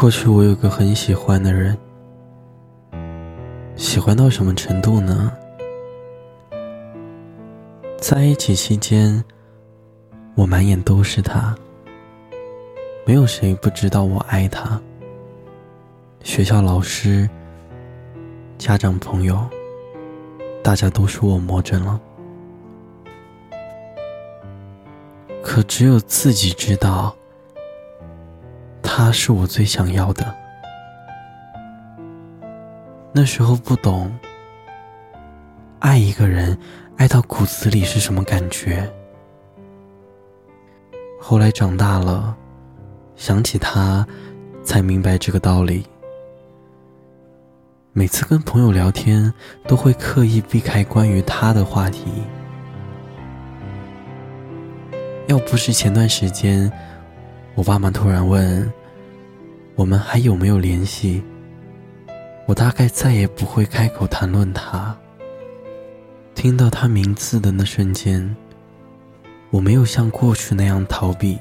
过去我有个很喜欢的人，喜欢到什么程度呢？在一起期间，我满眼都是他，没有谁不知道我爱他。学校老师、家长、朋友，大家都说我魔怔了。可只有自己知道，他是我最想要的。那时候不懂，爱一个人，爱到骨子里是什么感觉。后来长大了，想起他，才明白这个道理。每次跟朋友聊天，都会刻意避开关于他的话题。要不是前段时间，我爸妈突然问我们还有没有联系，我大概再也不会开口谈论他。听到他名字的那瞬间，我没有像过去那样逃避，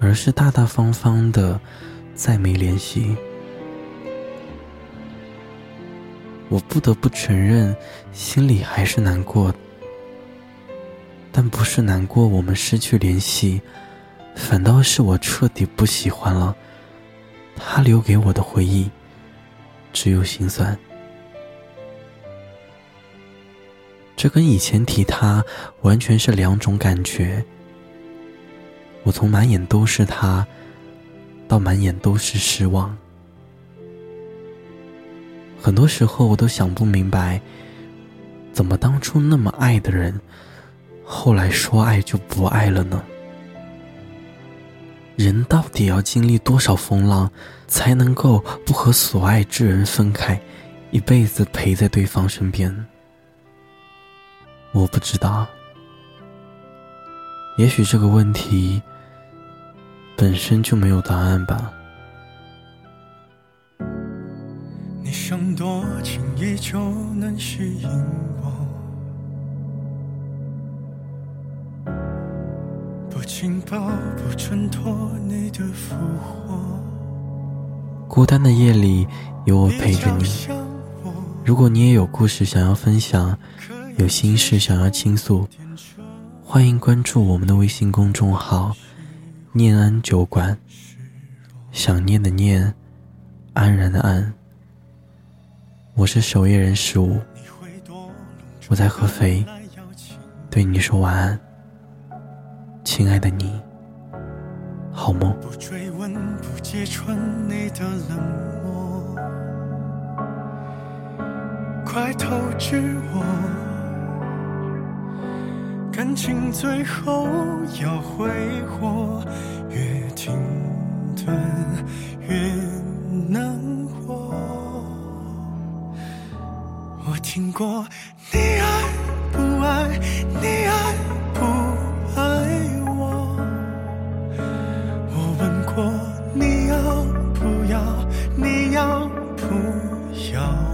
而是大大方方的再没联系。我不得不承认，心里还是难过。但不是难过我们失去联系，反倒是我彻底不喜欢了。他留给我的回忆，只有心酸。这跟以前提他完全是两种感觉。我从满眼都是他，到满眼都是失望。很多时候我都想不明白，怎么当初那么爱的人。后来说爱就不爱了呢？人到底要经历多少风浪，才能够不和所爱之人分开，一辈子陪在对方身边？我不知道。也许这个问题本身就没有答案吧。你想多轻易就能吸引我？情报不衬托你的复活孤单的夜里，有我陪着你。如果你也有故事想要分享，有心事想要倾诉，欢迎关注我们的微信公众号“念安酒馆”。想念的念，安然的安。我是守夜人十五，我在合肥，对你说晚安。亲爱的你，好梦。不追问，不揭穿你的冷漠，快透支我。感情最后要挥霍，越停顿越难过。我听过，你跳。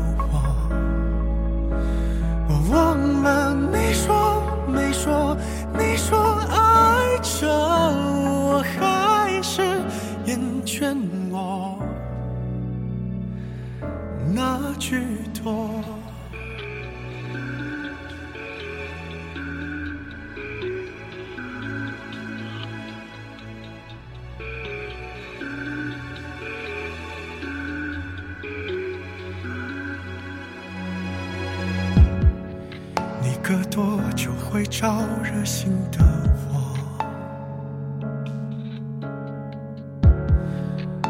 隔多久会招惹心的我？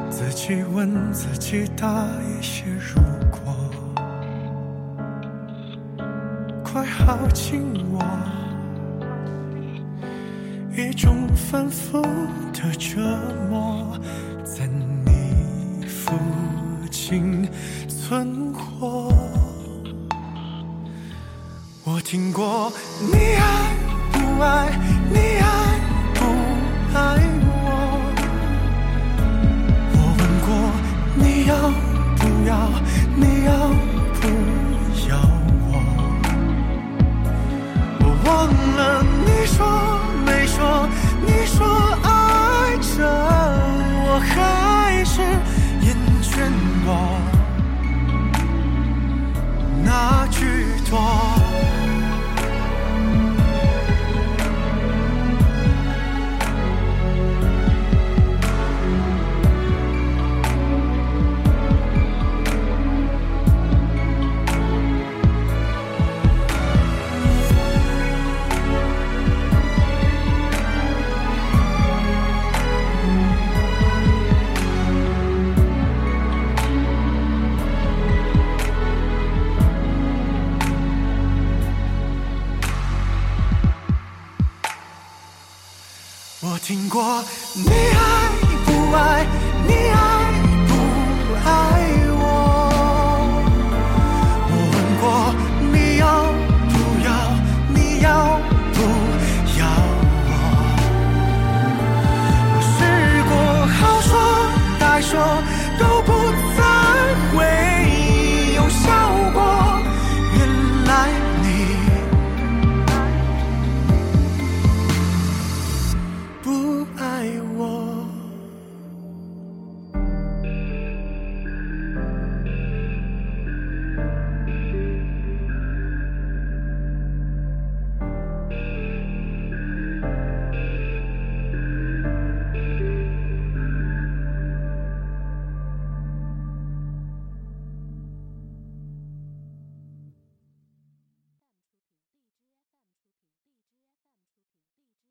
自己问自己大一些如果，快耗尽我，一种反复的折磨在你附近存活。听过你爱不，爱？听过你。